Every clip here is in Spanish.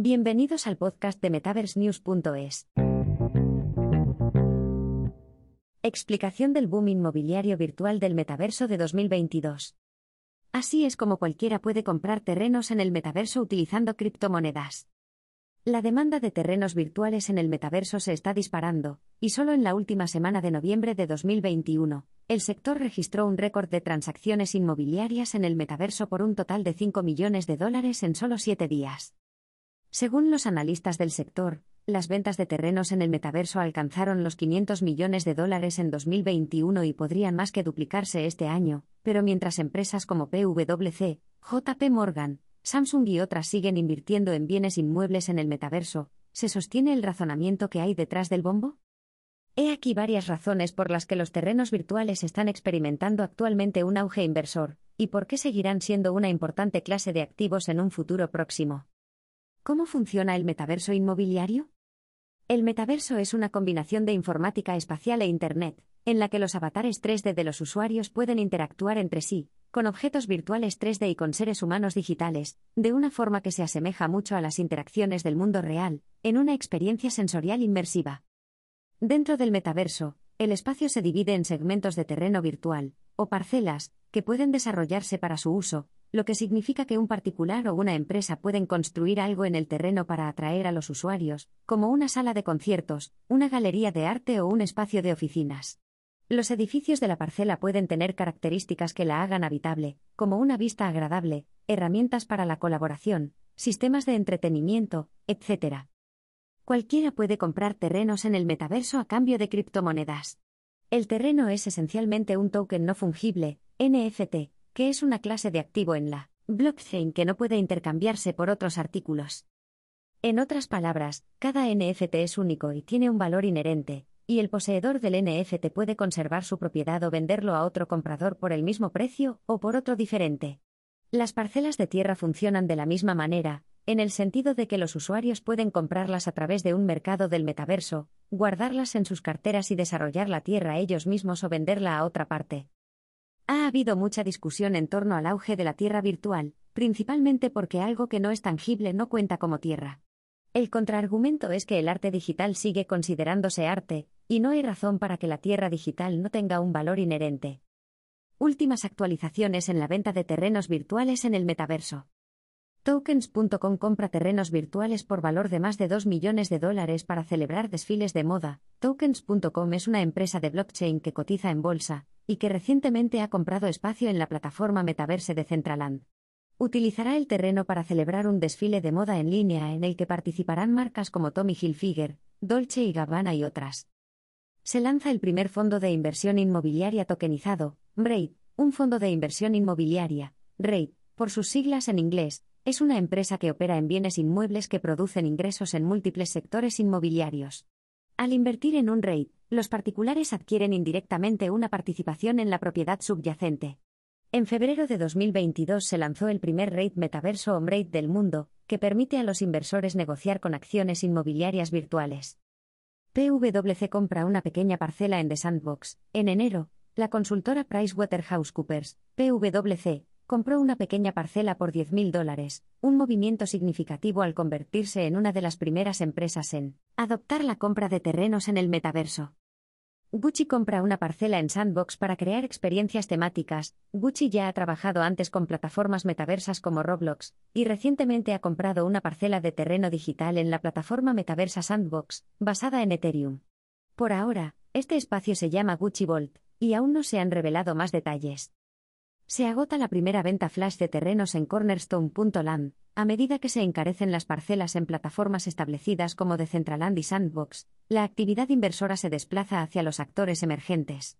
Bienvenidos al podcast de MetaverseNews.es. Explicación del boom inmobiliario virtual del metaverso de 2022. Así es como cualquiera puede comprar terrenos en el metaverso utilizando criptomonedas. La demanda de terrenos virtuales en el metaverso se está disparando, y solo en la última semana de noviembre de 2021, el sector registró un récord de transacciones inmobiliarias en el metaverso por un total de 5 millones de dólares en solo 7 días. Según los analistas del sector, las ventas de terrenos en el metaverso alcanzaron los 500 millones de dólares en 2021 y podrían más que duplicarse este año, pero mientras empresas como PwC, JP Morgan, Samsung y otras siguen invirtiendo en bienes inmuebles en el metaverso, ¿se sostiene el razonamiento que hay detrás del bombo? He aquí varias razones por las que los terrenos virtuales están experimentando actualmente un auge inversor, y por qué seguirán siendo una importante clase de activos en un futuro próximo. ¿Cómo funciona el metaverso inmobiliario? El metaverso es una combinación de informática espacial e Internet, en la que los avatares 3D de los usuarios pueden interactuar entre sí, con objetos virtuales 3D y con seres humanos digitales, de una forma que se asemeja mucho a las interacciones del mundo real, en una experiencia sensorial inmersiva. Dentro del metaverso, el espacio se divide en segmentos de terreno virtual, o parcelas, que pueden desarrollarse para su uso, lo que significa que un particular o una empresa pueden construir algo en el terreno para atraer a los usuarios, como una sala de conciertos, una galería de arte o un espacio de oficinas. Los edificios de la parcela pueden tener características que la hagan habitable, como una vista agradable, herramientas para la colaboración, sistemas de entretenimiento, etc. Cualquiera puede comprar terrenos en el metaverso a cambio de criptomonedas. El terreno es esencialmente un token no fungible, NFT, que es una clase de activo en la blockchain que no puede intercambiarse por otros artículos. En otras palabras, cada NFT es único y tiene un valor inherente, y el poseedor del NFT puede conservar su propiedad o venderlo a otro comprador por el mismo precio o por otro diferente. Las parcelas de tierra funcionan de la misma manera, en el sentido de que los usuarios pueden comprarlas a través de un mercado del metaverso, guardarlas en sus carteras y desarrollar la tierra ellos mismos o venderla a otra parte. Ha habido mucha discusión en torno al auge de la tierra virtual, principalmente porque algo que no es tangible no cuenta como tierra. El contraargumento es que el arte digital sigue considerándose arte, y no hay razón para que la tierra digital no tenga un valor inherente. Últimas actualizaciones en la venta de terrenos virtuales en el metaverso. Tokens.com compra terrenos virtuales por valor de más de 2 millones de dólares para celebrar desfiles de moda. Tokens.com es una empresa de blockchain que cotiza en bolsa y que recientemente ha comprado espacio en la plataforma Metaverse de Centraland. Utilizará el terreno para celebrar un desfile de moda en línea en el que participarán marcas como Tommy Hilfiger, Dolce y Gabbana y otras se lanza el primer fondo de inversión inmobiliaria tokenizado, REIT, un fondo de inversión inmobiliaria, REIT, por sus siglas en inglés, es una empresa que opera en bienes inmuebles que producen ingresos en múltiples sectores inmobiliarios. Al invertir en un REIT, los particulares adquieren indirectamente una participación en la propiedad subyacente. En febrero de 2022 se lanzó el primer REIT metaverso o REIT del mundo, que permite a los inversores negociar con acciones inmobiliarias virtuales. PwC compra una pequeña parcela en The Sandbox. En enero, la consultora PricewaterhouseCoopers, PwC, compró una pequeña parcela por 10.000 dólares, un movimiento significativo al convertirse en una de las primeras empresas en adoptar la compra de terrenos en el metaverso. Gucci compra una parcela en Sandbox para crear experiencias temáticas. Gucci ya ha trabajado antes con plataformas metaversas como Roblox, y recientemente ha comprado una parcela de terreno digital en la plataforma metaversa Sandbox, basada en Ethereum. Por ahora, este espacio se llama Gucci Vault, y aún no se han revelado más detalles. Se agota la primera venta flash de terrenos en cornerstone.land, a medida que se encarecen las parcelas en plataformas establecidas como Decentraland y Sandbox, la actividad inversora se desplaza hacia los actores emergentes.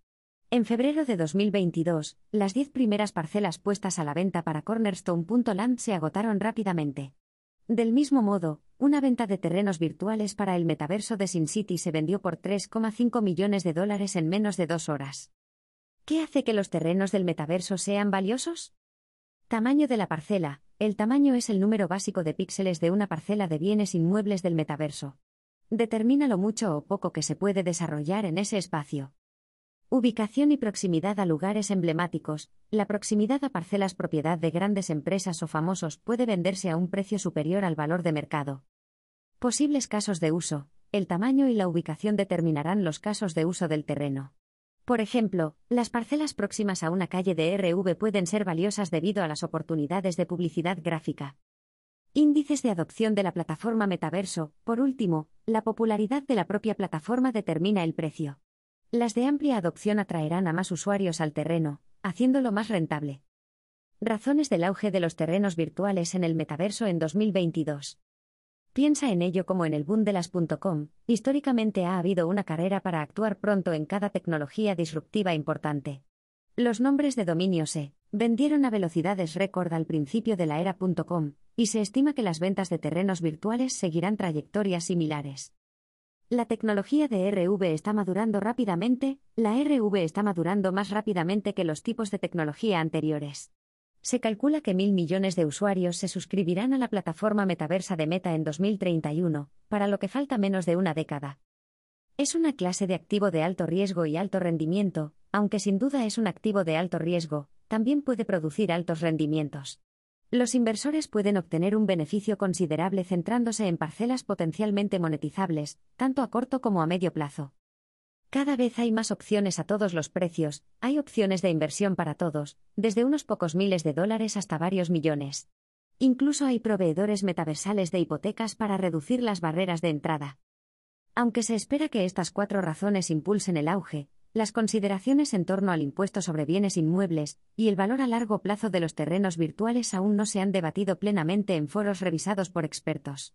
En febrero de 2022, las 10 primeras parcelas puestas a la venta para cornerstone.land se agotaron rápidamente. Del mismo modo, una venta de terrenos virtuales para el metaverso de Sin City se vendió por 3,5 millones de dólares en menos de dos horas. ¿Qué hace que los terrenos del metaverso sean valiosos? Tamaño de la parcela. El tamaño es el número básico de píxeles de una parcela de bienes inmuebles del metaverso. Determina lo mucho o poco que se puede desarrollar en ese espacio. Ubicación y proximidad a lugares emblemáticos. La proximidad a parcelas propiedad de grandes empresas o famosos puede venderse a un precio superior al valor de mercado. Posibles casos de uso. El tamaño y la ubicación determinarán los casos de uso del terreno. Por ejemplo, las parcelas próximas a una calle de RV pueden ser valiosas debido a las oportunidades de publicidad gráfica. Índices de adopción de la plataforma Metaverso. Por último, la popularidad de la propia plataforma determina el precio. Las de amplia adopción atraerán a más usuarios al terreno, haciéndolo más rentable. Razones del auge de los terrenos virtuales en el metaverso en 2022. Piensa en ello como en el boom de las .com. Históricamente ha habido una carrera para actuar pronto en cada tecnología disruptiva importante. Los nombres de dominio se vendieron a velocidades récord al principio de la era .com, y se estima que las ventas de terrenos virtuales seguirán trayectorias similares. La tecnología de RV está madurando rápidamente, la RV está madurando más rápidamente que los tipos de tecnología anteriores. Se calcula que mil millones de usuarios se suscribirán a la plataforma metaversa de Meta en 2031, para lo que falta menos de una década. Es una clase de activo de alto riesgo y alto rendimiento, aunque sin duda es un activo de alto riesgo, también puede producir altos rendimientos. Los inversores pueden obtener un beneficio considerable centrándose en parcelas potencialmente monetizables, tanto a corto como a medio plazo. Cada vez hay más opciones a todos los precios, hay opciones de inversión para todos, desde unos pocos miles de dólares hasta varios millones. Incluso hay proveedores metaversales de hipotecas para reducir las barreras de entrada. Aunque se espera que estas cuatro razones impulsen el auge, las consideraciones en torno al impuesto sobre bienes inmuebles y el valor a largo plazo de los terrenos virtuales aún no se han debatido plenamente en foros revisados por expertos.